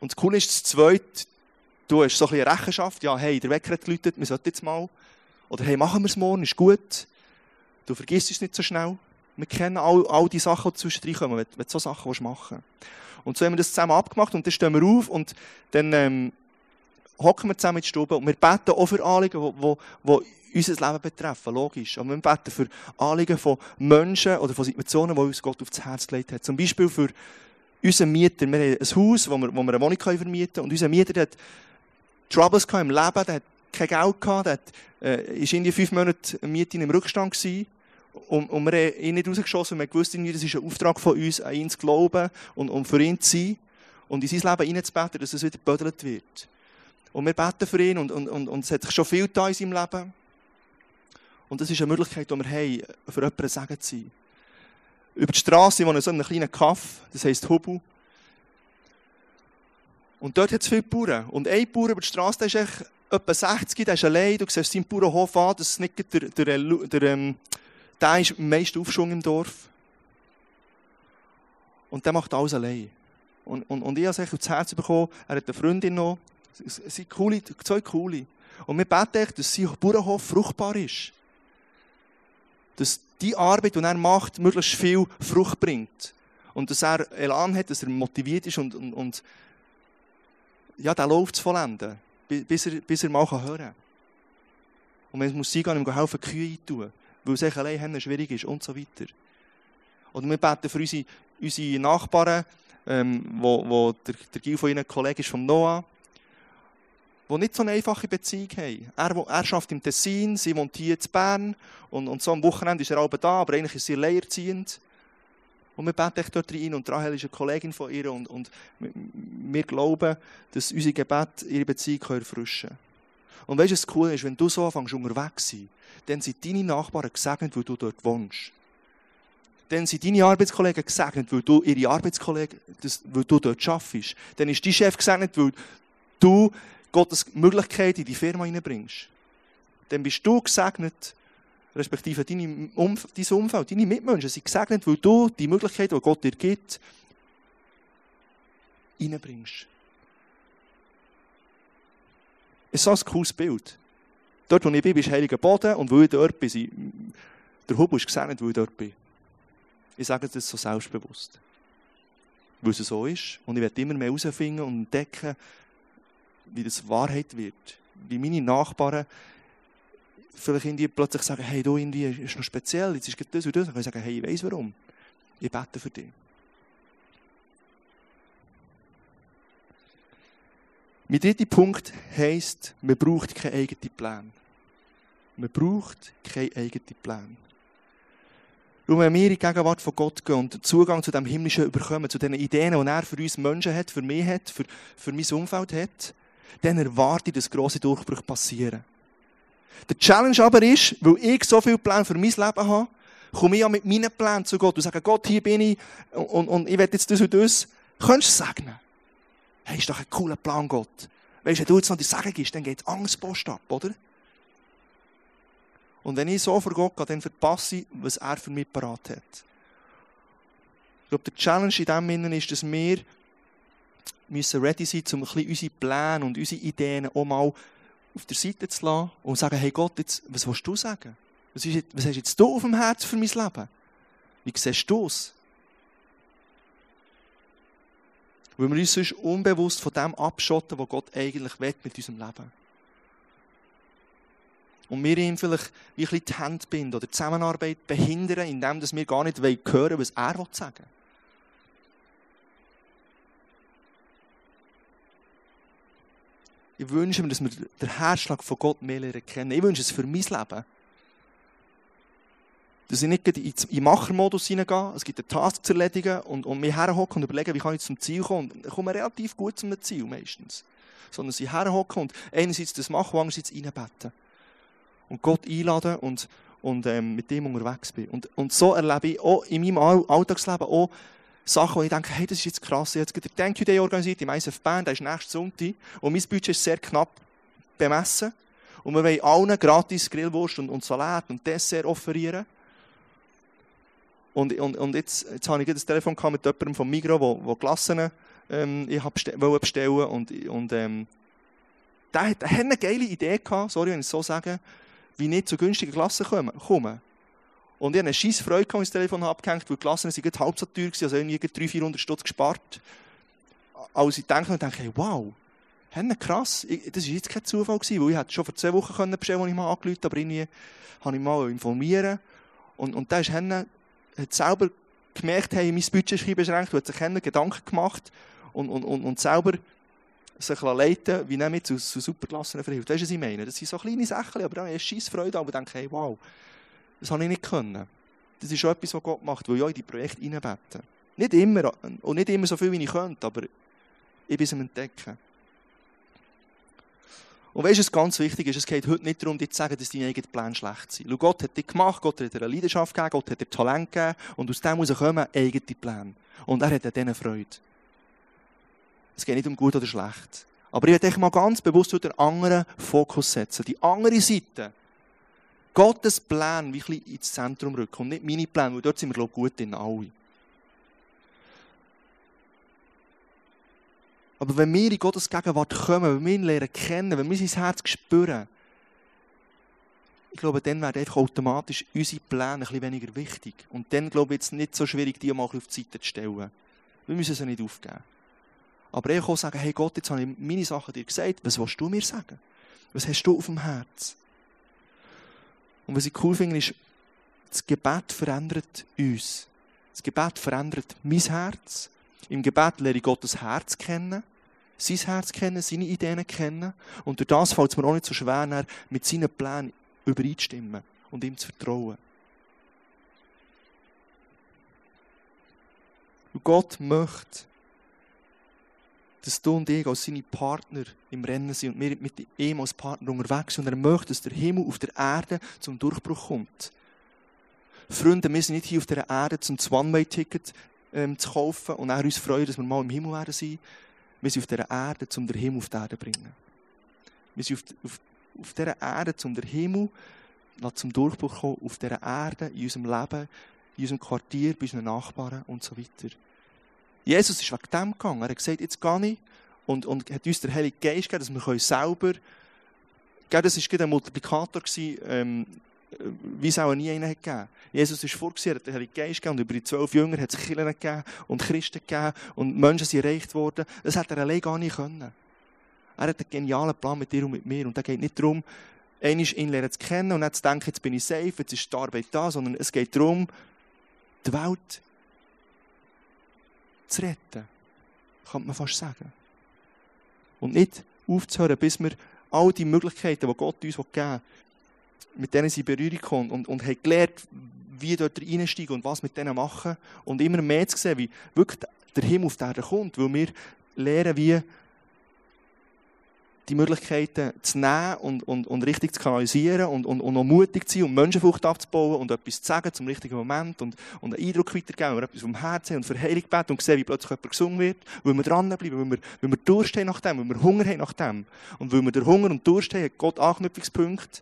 Und das Coole ist, das Zweite, du hast so ein bisschen Rechenschaft, ja, hey, der Wecker hat geläutet, wir sollten jetzt mal. Oder hey, machen wir es morgen, ist gut. Du vergisst es nicht so schnell. Wir kennen all, all die Sachen, die zwischendrin kommen, wenn, wenn du so Sachen machen willst. Und so haben wir das zusammen abgemacht und dann stehen wir auf und dann ähm, hocken wir zusammen in die Stube und wir beten auch für Anliegen, die, unser Leben betreffen, logisch. Aber wir beten für Anliegen von Menschen oder von Situationen, die uns Gott aufs Herz gelegt hat. Zum Beispiel für unseren Mieter. Wir haben ein Haus, wo wir, wo wir eine Wohnung vermieten können und unser Mieter hat Troubles im Leben, der hat kein Geld gehabt, der hat, äh, ist in die fünf Monate Miete im Rückstand gewesen. Und, und wir haben ihn nicht rausgeschossen, wir wussten, das ist ein Auftrag von uns, an ihn zu glauben und, und für ihn zu sein und in sein Leben hineinzubeten, dass es wieder gebödelt wird. Und wir beten für ihn und, und, und, und es hat sich schon viel da in seinem Leben. Und das ist eine Möglichkeit, die wir haben, für jemanden Segen zu sein. Über die Straße wohnen so einem kleinen Kaff, das heisst Hubu. Und dort hat es viele Bauern. Und ein Bauer über die Straße, der ist etwa 60, der ist allein. Du siehst seinen Bauernhof an, das ist nicht der, der, der, der, ähm, der ist am meisten Aufschwung im Dorf. Und der macht alles allein. Und, und, und ich habe es aufs Herz bekommen, er hat eine Freundin noch, es sind coole, zwei coole. Und wir beten dass sein Bauernhof fruchtbar ist. Dass die Arbeit, die er macht, möglichst viel Frucht bringt. Und dass er Elan hat, dass er motiviert ist und, und, und ja, der läuft zu vollenden, bis er, bis er mal hören kann. Und wenn es muss sein, kann ihm helfen, Kühe eintun, weil es allein schwierig ist und so weiter. Oder wir beten für unsere, unsere Nachbarn, ähm, wo, wo der, der Gil von ihnen Kollege ist, vom Noah, die nicht so eine einfache Beziehung haben. Er, er schafft im Tessin, sie wohnt hier in Bern und, und so am Wochenende ist er auch da, aber eigentlich ist sie leerziehend. Und wir beten echt dort rein und Rahel ist eine Kollegin von ihr und, und wir glauben, dass unsere Gebet ihre Beziehung erfrischen können. Und weißt du, was cool ist, wenn du so anfängst unterwegs zu sein, dann sind deine Nachbarn gesegnet, weil du dort wohnst. Dann sind deine Arbeitskollegen gesegnet, weil du ihre Arbeitskollegen, das, weil du dort arbeitest. Dann ist dein Chef gesegnet, weil du Gottes Möglichkeit in die Firma hineinbringst. Dann bist du gesegnet, respektive deine Umf dein Umfeld, deine Mitmenschen sind gesegnet, weil du die Möglichkeit, die Gott dir gibt, hineinbringst. Es ist so ein cooles Bild. Dort, wo ich bin, ist heiliger Boden und wo ich dort bin, der Hubel ist gesegnet, wo ich dort bin. Ich sage das so selbstbewusst. Weil es so ist. Und ich werde immer mehr herausfinden und entdecken, wie das Wahrheit wird. Wie meine Nachbarn vielleicht irgendwie plötzlich sagen, hey, du irgendwie ist noch speziell, jetzt ist das und das. Dann kann ich sagen, hey, ich weiß warum. Ich bete für dich. Mein dritter Punkt heisst, man braucht keine eigenen Pläne. Man braucht keine eigenen Pläne. Und wenn wir in die Gegenwart von Gott gehen und Zugang zu dem Himmlischen überkommen, zu den Ideen, die er für uns Menschen hat, für mich hat, für, für mein Umfeld hat, dann erwarte ich, dass grosse Durchbrüche passieren. Der Challenge aber ist, weil ich so viele Pläne für mein Leben habe, komme ich ja mit meinen Plänen zu Gott und sage, Gott, hier bin ich und, und, und ich will jetzt das und das. Könntest du sagen? Hey, ist doch ein cooler Plan, Gott. Weißt du, wenn du jetzt noch die Sagen gibst, dann geht Angstpost ab, oder? Und wenn ich so vor Gott gehe, dann verpasse ich, was er für mich parat hat. Ich glaube, der Challenge in dem Sinne ist, dass wir müssen ready sein, um unsere Pläne und unsere Ideen auch mal auf der Seite zu lassen und sagen, hey Gott, jetzt, was willst du sagen? Was, ist, was hast jetzt du auf dem Herz für mein Leben? Wie siehst du es? Weil wir uns sonst unbewusst von dem abschotten, was Gott eigentlich will mit unserem Leben. Und wir ihm vielleicht wie ein bisschen die Hände binden oder die Zusammenarbeit behindern, indem wir gar nicht hören wollen, was er sagen will. Ich wünsche mir, dass wir den Herzschlag von Gott mehr lernen kennen. Ich wünsche es für mein Leben. Dass ich nicht in den Machermodus hineingehe, es gibt einen Task zu erledigen und, und mich herhocken und überlegen, wie kann ich zum Ziel kommen. Und ich komme relativ gut zum Ziel meistens. Sondern sie herhocken und einerseits das machen andererseits reinbeten. Und Gott einladen und, und ähm, mit dem unterwegs bin. Und, und so erlebe ich auch in meinem Alltagsleben auch Sachen, wo ich denke, hey, das ist jetzt krass. Ich habe jetzt den Thank Day organisiert im ISF Bern, der ist nächsten Sonntag. Und mein Budget ist sehr knapp bemessen. Und wir wollen allen gratis Grillwurst und, und Salat und Dessert offerieren. Und, und, und jetzt, jetzt habe ich das Telefon mit jemandem vom Migros, wo, wo Glassen ähm, ich bestellen bestellen und, und ähm, der, hat, der hat eine geile Idee gehabt, sorry, wenn ich es so sage, wie nicht zu günstigen Klassen kommen. Und ich hatte eine scheisse Freude, als ich das Telefon abgehängt weil die Klassen sind halb so teuer also irgendwie 300, 400 Stutz gespart. Als ich denke, denke ich, wow, krass. Das war jetzt kein Zufall, weil ich hätte schon vor zwei Wochen bestellen als ich mal angerufen aber irgendwie habe ich mal informieren. Und, und da ist Henne, hat selber gemerkt, hey, mein Budget ist beschränkt, und hat sich Henne Gedanken gemacht und, und, und, und selber sich leiten wie nehme ich zu, zu Superklassen verhilft. Weißt du, was ich meine? Das sind so kleine Sachen, aber da habe ich scheiß Freude, aber denke, hey, wow, das habe ich nicht können. Das ist schon etwas, was Gott macht, weil ich auch in die Projekte reinbete. Nicht immer, und nicht immer so viel, wie ich könnte, aber ich bin es am Entdecken. Und weißt du, was ganz wichtig ist? Es geht heute nicht darum, dir zu sagen, dass deine eigenen Pläne schlecht sind. Schau, Gott hat dich gemacht, Gott hat dir eine Leidenschaft gegeben, Gott hat dir Talent gegeben und aus dem kommen eigene Pläne. Und er hat an denen Freude. Es geht nicht um gut oder schlecht. Aber ich werde dich mal ganz bewusst den anderen Fokus setzen. Die andere Seite. Gottes wie ein bisschen ins Zentrum rücken und nicht meine Pläne, weil dort sind wir, glaube ich, gut in alle. Aber wenn wir in Gottes Gegenwart kommen, wenn wir ihn lernen kennen, wenn wir sein Herz spüren, ich glaube, dann werden einfach automatisch unsere Pläne ein bisschen weniger wichtig. Und dann, glaube ich, jetzt nicht so schwierig, die mal auf die Seite zu stellen. Wir müssen sie nicht aufgeben. Aber ich kann sagen, hey Gott, jetzt habe ich meine Sachen dir gesagt, was willst du mir sagen? Was hast du auf dem Herz? Und was ich cool finde, ist, das Gebet verändert uns. Das Gebet verändert mein Herz. Im Gebet lerne ich Gottes Herz kennen, sein Herz kennen, seine Ideen kennen. Und durch das fällt es mir auch nicht so schwer, mit seinen Plänen übereinzustimmen und ihm zu vertrauen. Und Gott möchte, dass du und ich als seine Partner im Rennen sind und wir mit ihm als Partner unterwegs sind. Und er möchte, dass der Himmel auf der Erde zum Durchbruch kommt. Freunde, wir sind nicht hier auf der Erde zum One-Way-Ticket ähm, zu kaufen und auch uns freuen, dass wir mal im Himmel werden sein. Wir sind auf dieser Erde, um den Himmel auf die Erde zu bringen. Wir sind auf, auf, auf dieser Erde, um den Himmel zum Durchbruch zu kommen, auf dieser Erde, in unserem Leben, in unserem Quartier, bei unseren Nachbarn und so weiter. Jesus ist wegen dem gegangen. Er hat gesagt, jetzt gehe ich und, und hat uns der Heilige Geist gegeben, dass wir selber, das war ein Multiplikator, ähm, wie es auch nie einen gegeben Jesus ist vorgesehen, er hat den Heiligen Geist gegeben und über die zwölf Jünger hat es Kirchen gegeben und Christen gegeben und Menschen sind erreicht worden. Das hat er allein gar nicht können. Er hat einen genialen Plan mit dir und mit mir und da geht nicht darum, einmal ihn lernen zu kennen und nicht zu denken, jetzt bin ich safe, jetzt ist die Arbeit da, sondern es geht darum, die Welt zu retten. Kann man fast sagen. Und nicht aufzuhören, bis wir all die Möglichkeiten, die Gott uns geben will, mit denen sie in Berührung kommen und, und haben gelernt, wie dort reinsteigen und was mit denen machen. Und immer mehr zu sehen, wie wirklich der Himmel auf die Erde kommt, weil wir lernen, wie die Möglichkeiten zu nehmen und, und, und richtig zu kanalisieren und, und, und auch mutig zu sein und Menschenfrucht aufzubauen und etwas zu sagen zum richtigen Moment und, und einen Eindruck weitergeben, etwas vom Herzen haben und für Heilung beten und sehen, wie plötzlich jemand gesungen wird, weil wir dranbleiben, weil wir, weil wir Durst haben nach dem, weil wir Hunger haben nach dem. Und weil wir der Hunger und Durst haben, hat Gott Anknüpfungspunkte,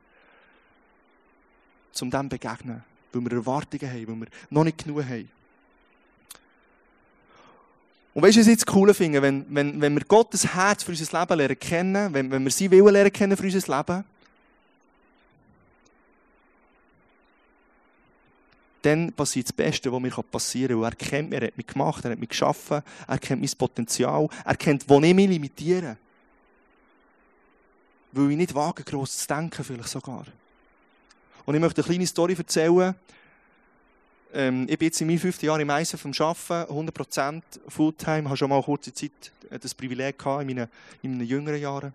um dem begegnen. Weil wir Erwartungen haben, weil wir noch nicht genug haben. Und weißt du, was ich jetzt cool finde? Wenn, wenn, wenn wir Gottes Herz für unser Leben lernen kennen, wenn, wenn wir sein Willen lernen kennen für unser Leben, dann passiert das Beste, was mir passieren kann. er kennt mich, er hat mich gemacht, er hat mich geschaffen, er kennt mein Potenzial, er kennt, wo ich mich limitiere. Weil ich nicht wage, gross zu denken, vielleicht sogar. Und ich möchte eine kleine Story erzählen. Ähm, ich bin jetzt in meinem fünften Jahr im Eisen vom Arbeiten, 100% Fulltime, habe schon mal eine kurze Zeit äh, das Privileg gehabt in meinen, in meinen jüngeren Jahren.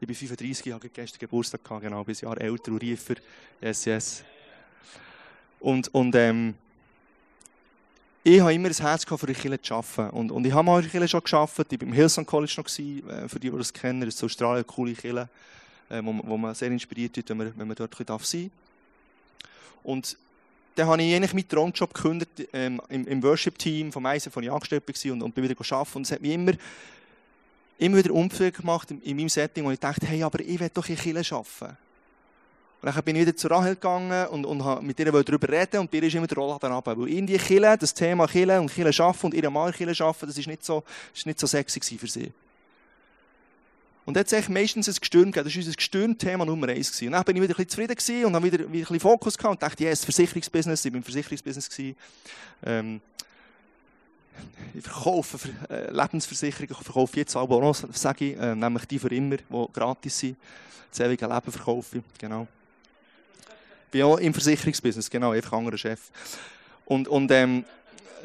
Ich bin 35, habe gestern Geburtstag gehabt, genau, bis Jahr älter und reifer. Yes, yes. Und, und ähm, ich habe immer ein Herz gehabt, für die Kirche zu arbeiten. Und, und ich habe mal in der Kirche schon gearbeitet. Ich war im Hillsong College noch, gewesen, äh, für die, die das kennen. Das ist in Australien eine coole Kirche, äh, wo, wo man sehr inspiriert wird, wenn man, wenn man dort sein darf. Und dann habe ich eigentlich meinen Traumjob gekündigt ähm, im, im Worship-Team vom Eisen, von ich angestellt war und, und bin wieder arbeiten. Und es hat mich immer, immer wieder Umfeld gemacht in, in, meinem Setting, wo ich dachte, hey, aber ich will doch in Kirche arbeiten. Und dann bin ich wieder zu Rahel gegangen und, und mit ihr darüber reden und bei ihr ist immer der Rollladen runter. Weil in die Kirche, das Thema Kirche und Kirche arbeiten und ihre Mann Kirche arbeiten, das ist nicht so, nicht so sexy für sie. Und da hat es meistens ein Gestirn gegeben. Das war unser Gestirn-Thema Nummer eins. Gewesen. Und dann bin ich wieder ein bisschen zufrieden und habe wieder, wieder ein bisschen Fokus gehabt und dachte, yes, Versicherungsbusiness, ich bin im Versicherungsbusiness gewesen. Ähm, ich verkaufe äh, Lebensversicherungen, ich verkaufe jetzt auch noch, sage ich, äh, nämlich die für immer, die gratis sind. Das ewige Leben verkaufe ich, genau. Ich bin auch im Versicherungsbusiness, genau, einfach anderer Chef. Und, und ähm,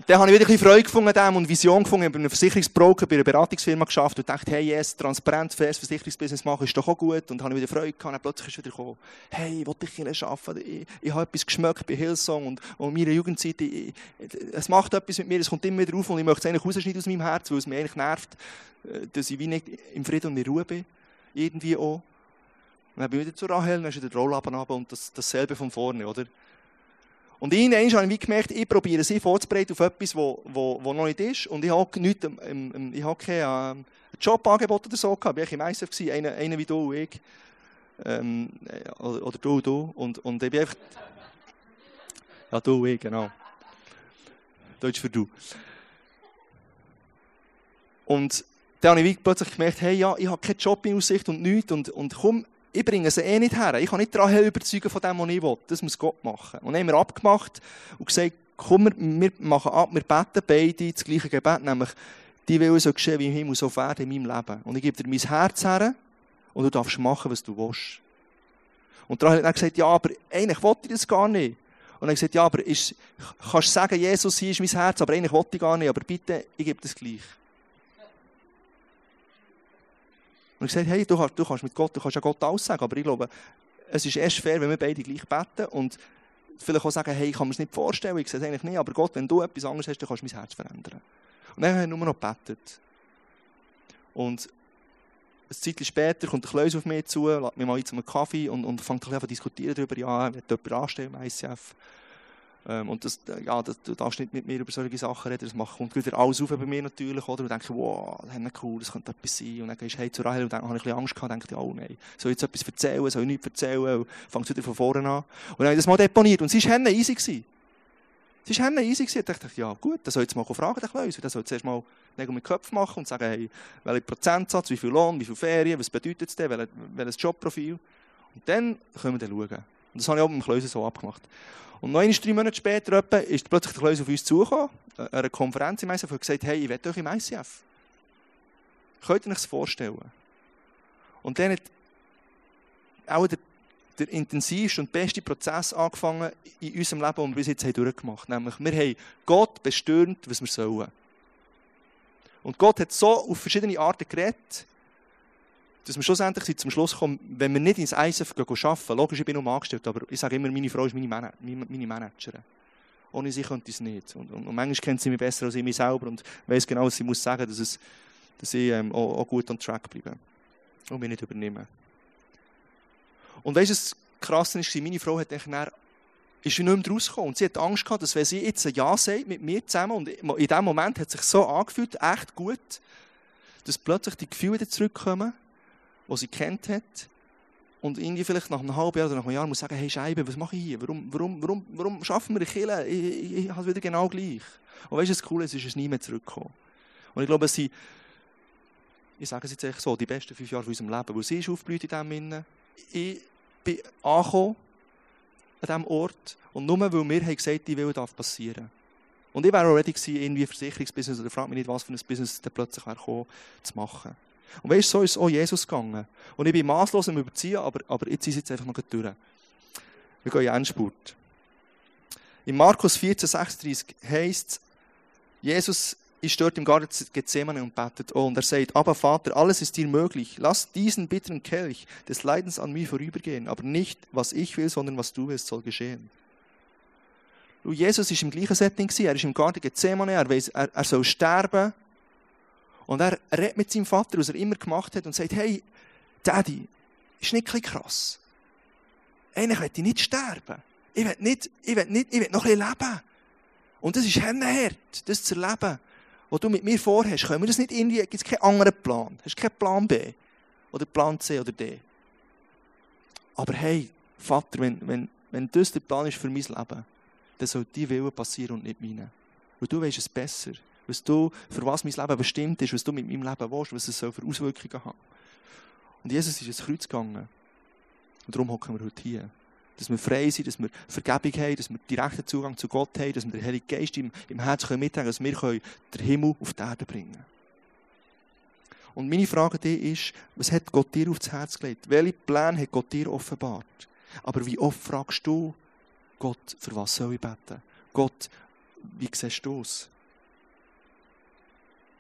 dann habe ich wieder ein bisschen Freude gefunden und Vision gefunden. Ich habe bei einem Versicherungsbroker, bei einer Beratungsfirma geschafft und dachte, hey, yes, transparent, faires Versicherungsbusiness machen ist doch auch gut. Und dann habe ich wieder Freude gehabt. Und plötzlich ist wieder gekommen, hey, ich will dich hier arbeiten. Ich, ich habe etwas geschmeckt bei Hillsong und, und meiner Jugendzeit. Ich, es macht etwas mit mir, es kommt immer wieder auf und ich möchte es eigentlich rausschneiden aus meinem Herz, weil es mich eigentlich nervt, äh, dass ich wie nicht im Frieden und in Ruhe bin. Irgendwie auch. Und dann bin ich wieder zu Rahel, dann ist wieder der Rollaben und das, dasselbe von vorne, oder? Und irgendwann habe ich gemerkt, ich probiere sie vorzubereiten auf etwas, was wo, wo noch nicht ist. Und ich habe, nicht, ähm, ich habe kein ähm, Jobangebot oder so gehabt. Ich war im ISF, einer, einer wie du und ich. Ähm, oder, oder, du du. Und, und ich bin einfach... Ja, du und ich, genau. Deutsch für du. Und dann habe ich plötzlich gemerkt, hey, ja, ich habe keinen Job in Aussicht und nichts. Und, und komm, ich bringe sie eh nicht her. Ich kann nicht daran überzeugen von dem, was ich will. Das muss Gott machen. Und dann haben wir abgemacht und gesagt, komm, wir machen ab, wir beten beide das gleiche Gebet, nämlich, die will so geschehen wie im Himmel, so werden in meinem Leben. Und ich gebe dir mein Herz her und du darfst machen, was du willst. Und dann hat er gesagt, ja, aber eigentlich wollte ich das gar nicht. Und er hat gesagt, ja, aber ist, kannst du sagen, Jesus, hier ist mein Herz, aber eigentlich wollte ich gar nicht, aber bitte, ich gebe das gleich. Und ich gesagt, hey, du kannst, du kannst mit Gott, du kannst ja Gott alles sagen, aber ich glaube, es ist erst fair, wenn wir beide gleich beten und vielleicht auch sagen, hey, ich kann mir es nicht vorstellen, ich sehe es eigentlich nicht, aber Gott, wenn du etwas anderes hast, dann kannst du mein Herz verändern. Und dann haben wir nur noch gebetet. Und ein Zeit später kommt der Kleus auf mich zu, lädt mich mal ein zum Kaffee und, und fängt an zu diskutieren darüber, ja, wird jemanden anstellen im ICF. Ähm, und das, ja, das, du darfst nicht mit mir über solche Sachen reden, das macht, kommt wieder alles auf bei mir natürlich, oder? Und denke, wow, das ist cool, das könnte etwas sein. Und dann gehst du hey zu Rahel und dann habe ich ein bisschen Angst gehabt, denke, oh nein, soll ich jetzt etwas erzählen, soll ich nichts erzählen? Und fängt wieder von vorne an. Und dann habe ich das mal deponiert und es war easy. Gewesen. Es war easy. Gewesen. Ich dachte, ja gut, dann soll ich jetzt mal fragen, den Kleus. Dann soll ich zuerst mal Nägel mit Köpfen machen und sagen, hey, welcher Prozentsatz, wie viel Lohn, wie viel Ferien, was bedeutet es denn, welches Jobprofil. Und dann können wir dann schauen. Und das habe ich auch mit dem Kleusen so abgemacht. Und noch drei Monate später etwa, ist plötzlich der Kleus auf uns zugekommen, an einer Konferenz im ICF, und gesagt, hey, ich will euch im ICF. Könnt ihr euch das vorstellen? Und dann hat auch der, der intensivste und beste Prozess angefangen in unserem Leben, wir bis jetzt haben durchgemacht. Nämlich, wir haben Gott bestürmt, was wir sollen. Und Gott hat so auf verschiedene Arten geredet, dass wir schlussendlich zum Schluss kommen, wenn wir nicht ins ISF arbeiten, logisch, ich bin nur angestellt, aber ich sage immer, meine Frau ist meine, Man meine Managerin. Ohne sie könnte ich es nicht. Und, und, und, manchmal kennt sie mich besser als ich mich selber und weiß genau, was sie muss sagen, dass, dass ich ähm, auch, auch, gut on track bleibe. Und mich nicht übernehme. Und weißt du, das Krasse ist, meine Frau hat dann ist nicht mehr rausgekommen. Und sie hat Angst gehabt, dass wenn sie jetzt ein Ja sagt mit mir zusammen, und in dem Moment hat es sich so angefühlt, echt gut, dass plötzlich die Gefühle wieder zurückkommen, die sie kennt hat. Und irgendwie vielleicht nach einem halben Jahr oder nach einem Jahr muss sagen, hey Scheibe, was mache ich hier? Warum, warum, warum, warum schaffen wir die Kille? Ich, ich, ich habe es wieder genau gleich. Und weißt du, das Coole ist, es ist nie mehr zurückgekommen. Und ich glaube, sie, ich sage es jetzt echt so, die besten fünf Jahre von unserem Leben, wo sie ist aufgeblüht in diesem Innen. Ich bin angekommen an diesem Ort und nur weil wir haben gesagt, die will darf passieren. Und ich wäre auch ready gewesen, irgendwie Versicherungsbusiness oder frag mich nicht, was für ein Business da plötzlich gekommen, zu machen. Und weißt du, so ist es auch Jesus gegangen. Und ich bin maßlos am Überziehen, aber, aber jetzt ist es jetzt einfach noch durch. Wir gehen in Endspurt. In Markus 14, 36 heißt Jesus ist dort im Garten Gethsemane und betet. Oh, und er sagt, aber Vater, alles ist dir möglich. Lass diesen bitteren Kelch des Leidens an mir vorübergehen. Aber nicht, was ich will, sondern was du willst, soll geschehen. Und Jesus ist im gleichen Setting. Er ist im Garten Gethsemane. Er, weiss, er, er soll sterben. Und er redet mit seinem Vater, was er immer gemacht hat, und sagt, hey, Daddy, ist nicht ein krass. Eigentlich will ich nicht sterben. Ich will, nicht, ich will, nicht, ich will noch ein bisschen leben. Und das ist hart, das zu erleben. Was du mit mir vorhast, können wir das nicht irgendwie, gibt es keinen anderen Plan. Hast keinen Plan B? Oder Plan C oder D? Aber hey, Vater, wenn, wenn, wenn das der Plan ist für mein Leben, dann soll dein Wille passieren und nicht meine. Weil du weißt es besser was du, für was mein Leben bestimmt ist, was du mit meinem Leben willst, was es für Auswirkungen hat. Und Jesus ist ins Kreuz gegangen. Und darum hocken wir heute hier. Dass wir frei sind, dass wir Vergebung haben, dass wir direkten Zugang zu Gott haben, dass wir den Heiligen Geist im, im Herzen können mittragen können, dass wir den Himmel auf die Erde bringen können. Und meine Frage an dich ist, was hat Gott dir aufs Herz gelegt? Welche Pläne hat Gott dir offenbart? Aber wie oft fragst du Gott, für was soll ich beten? Gott, wie siehst du es?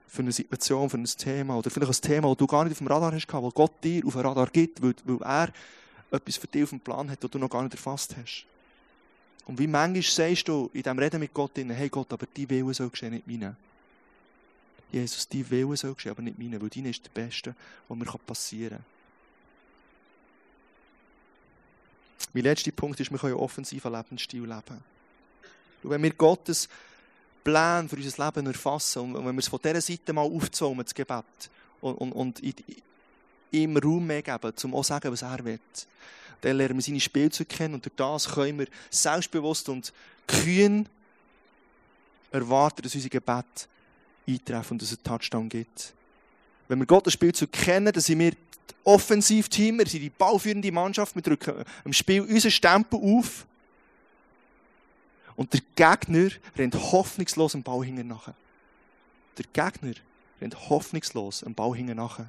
Für eine Situation, für ein Thema oder vielleicht ein Thema, das du gar nicht auf dem Radar hast, das Gott dir auf dem Radar gibt, weil, weil er etwas für dich auf dem Plan hat, das du noch gar nicht erfasst hast. Und wie manchmal sagst du in diesem Reden mit Gott, hey Gott, aber die Wille soll geschehen, nicht meine. Jesus, die Wille soll geschehen, aber nicht meine, weil deine ist der Beste, was mir passieren kann. Mein letzter Punkt ist, wir können einen offensiven Lebensstil leben. Und wenn wir Gottes Plan für unser Leben erfassen und wenn wir es von dieser Seite mal aufzäumen, das Gebet, und, und, und ihm Raum mehr geben, um auch zu sagen, was er will, dann lernen wir seine Spielzeuge kennen und durch das können wir selbstbewusst und kühn erwarten, dass unser Gebet eintreffen und dass es einen Touchdown gibt. Wenn wir Gottes Spielzeug kennen, dann sind wir Offensivteam, wir sind die ballführende Mannschaft, wir drücken im Spiel unseren Stempel auf. Und der Gegner rennt hoffnungslos am Ball hinten nach. Der Gegner rennt hoffnungslos am Ball hinten nach.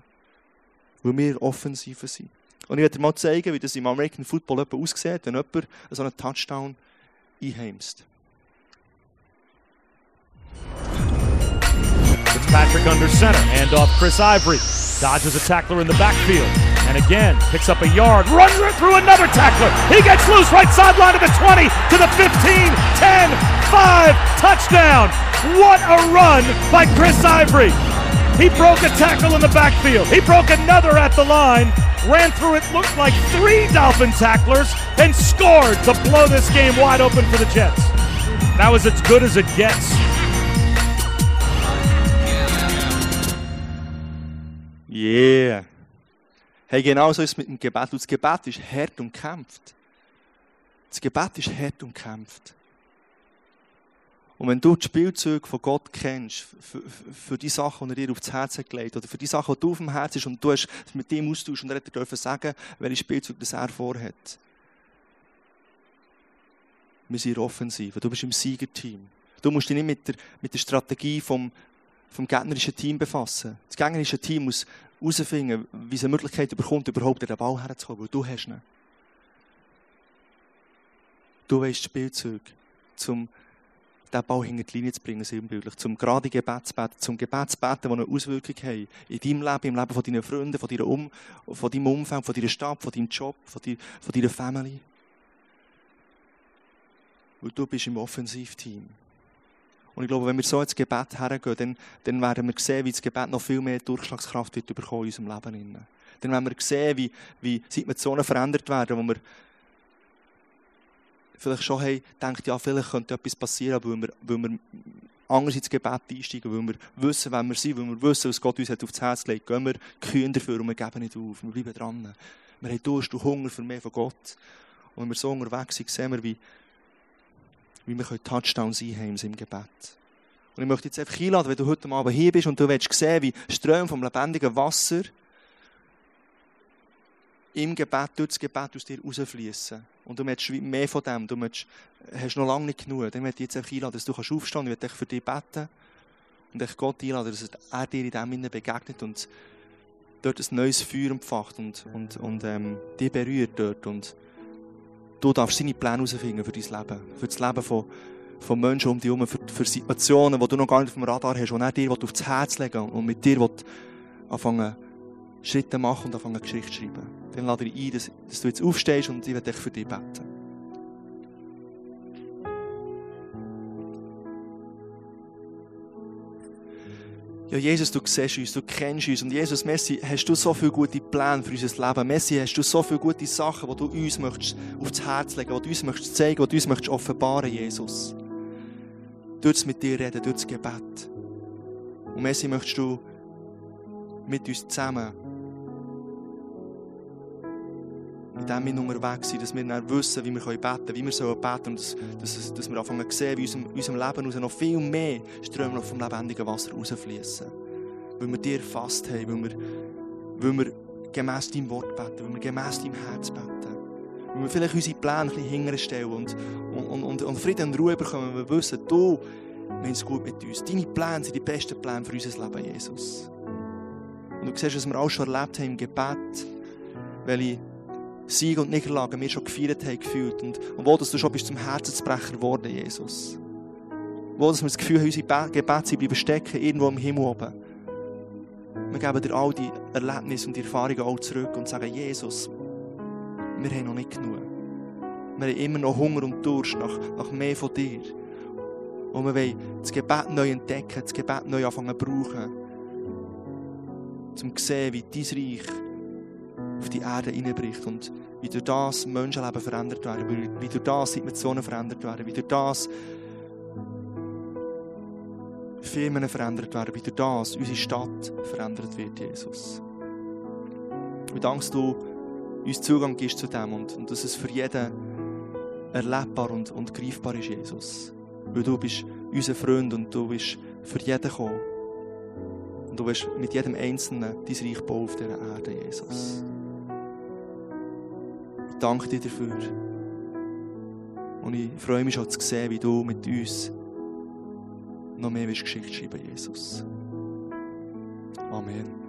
Weil wir offensiver sind. Und ich werde dir mal zeigen, wie das im American Football aussieht, wenn jemand so einen Touchdown einheimst. Fitzpatrick under center. Hand off Chris Ivory. Dodges a tackler in the backfield. And again, picks up a yard. Runs through another tackler. He gets loose right sideline to the 20, to the 15, 10, 5. Touchdown. What a run by Chris Ivory. He broke a tackle in the backfield. He broke another at the line. Ran through it, looked like three Dolphin tacklers, and scored to blow this game wide open for the Jets. That was as good as it gets. Yeah. Hey, genau so ist es mit dem Gebet. Und das Gebet ist hart und kämpft. Das Gebet ist hart und kämpft. Und wenn du die Spielzeuge von Gott kennst, für, für, die Sachen, die er dir aufs Herz hat gelegt, oder für die Sachen, die du auf dem Herz hast, und du hast mit dem Austausch und er hat dir sagen, welche Spielzeuge das er vorhat. Wir sind offensiv. Du bist im Siegerteam. Du musst dich nicht mit der, mit der Strategie vom, vom gegnerischen Team befassen. Das gegnerische Team muss herausfinden, wie es eine Möglichkeit bekommt, überhaupt an den Ball herzukommen, weil du hast ihn. Du weißt Spielzeug, um den Ball hinter die Linie zu bringen, sinnbildlich, zum gerade Gebet zu beten, zum Gebet zu beten, das eine Auswirkung hat in deinem Leben, im Leben von deinen Freunden, von, deiner um von deinem Umfeld, von deiner Stadt, von deinem Job, von, deiner, von deiner Family. Weil du bist im Offensivteam. Und ich glaube, wenn wir so ins Gebet hergehen, dann, dann werden wir sehen, wie das Gebet noch viel mehr Durchschlagskraft wird bekommen in unserem Leben. Dann werden wir sehen, wie, wie Situationen verändert werden, wo wir vielleicht schon haben, denkt, ja, vielleicht könnte etwas passieren, weil wir, weil wir anders ins Gebet einsteigen, weil wir wissen, wer wir sind, weil wir wissen, was Gott uns hat aufs Herz hat, gehen wir kühn dafür und wir geben nicht auf, wir bleiben dran. Wir haben Durst und Hunger für mehr von Gott. Und wenn wir so unterwegs sind, sehen wir, wie, wie wir Touchdowns einheimen im Gebet. Und ich möchte jetzt einfach einladen, wenn du heute Abend hier bist und du willst sehen, wie Ströme vom lebendigen Wasser im Gebet, durch das Gebet aus dir rausfließen. Und du möchtest mehr von dem, du möchtest, hast noch lange nicht genug, dann möchte ich jetzt einfach einladen, dass du aufstehen kannst. Ich möchte für dich beten und dich Gott einladen, dass er dir in dem begegnet und dort ein neues Feuer empfacht und, und, und ähm, dich berührt dort. Und, Du darfst seine Pläne herausfinden für dein Leben. Für das Leben von, von Menschen um dich herum. Für, für Situationen, die du noch gar nicht auf dem Radar hast, die er dir aufs Herz legen und mit dir anfangen Schritte machen und anfangen Geschichte zu schreiben. Dann lade ich ein, dass, dass du jetzt aufstehst und ich werde dich für dich beten. Ja, Jesus, du siehst uns, du kennst uns. Und Jesus, Messi, hast du so viele gute Pläne für unser Leben. Messi, hast du so viele gute Sachen, die du uns möchtest aufs Herz legen, die du uns möchtest zeigen, die du uns möchtest offenbaren, Jesus. Durch mit dir reden, das Gebet. Und Messi, möchtest du mit uns zusammen in dem wir unterwegs sind, dass wir dann wissen, wie wir beten können, wie wir sollen beten und dass, dass, dass wir anfangen zu sehen, wie in unserem, Leben noch viel mehr Ströme vom lebendigen Wasser rausfließen. Weil wir dir fast haben, weil wir, weil wir gemäss deinem Wort beten, weil wir gemäss deinem Herz beten. Weil wir vielleicht unsere Pläne ein bisschen stellen und, und, und, und Frieden und Ruhe bekommen, weil wir wissen, du meinst gut mit uns. Deine Pläne sind die besten Pläne für unser Leben, Jesus. Und du siehst, was wir auch schon erlebt haben im Gebet, welche Siege und Niederlagen wir schon gefeiert haben, gefühlt. Und, und wo dass du schon bist zum Herzensbrecher geworden, Jesus. Wo dass wir das Gefühl haben, unsere Gebete bleiben stecken, irgendwo im Himmel oben. Wir geben dir all die Erlebnisse und die Erfahrungen auch zurück und sagen, Jesus, wir haben noch nicht genug. Wir haben immer noch Hunger und Durst nach, nach mehr von dir. Und wir wollen das Gebet neu entdecken, das Gebet neu anfangen zu brauchen. Um zu sehen, wie dein Reich auf die Erde hineinbricht und wie durch das Menschenleben verändert werden, wie durch das Situationen verändert werden, wie durch das Firmen verändert werden, wie durch das unsere Stadt verändert wird, Jesus. Und dankst du uns Zugang gibst zu dem und, und dass es für jeden erlebbar und, und greifbar ist, Jesus. Weil du bist unser Freund und du bist für jeden gekommen. Und du wirst mit jedem Einzelnen dein Reich bauen auf dieser Erde, Jesus. Ich danke dir dafür. Und ich freue mich schon zu sehen, wie du mit uns noch mehr Geschichte schreiben, Jesus. Amen.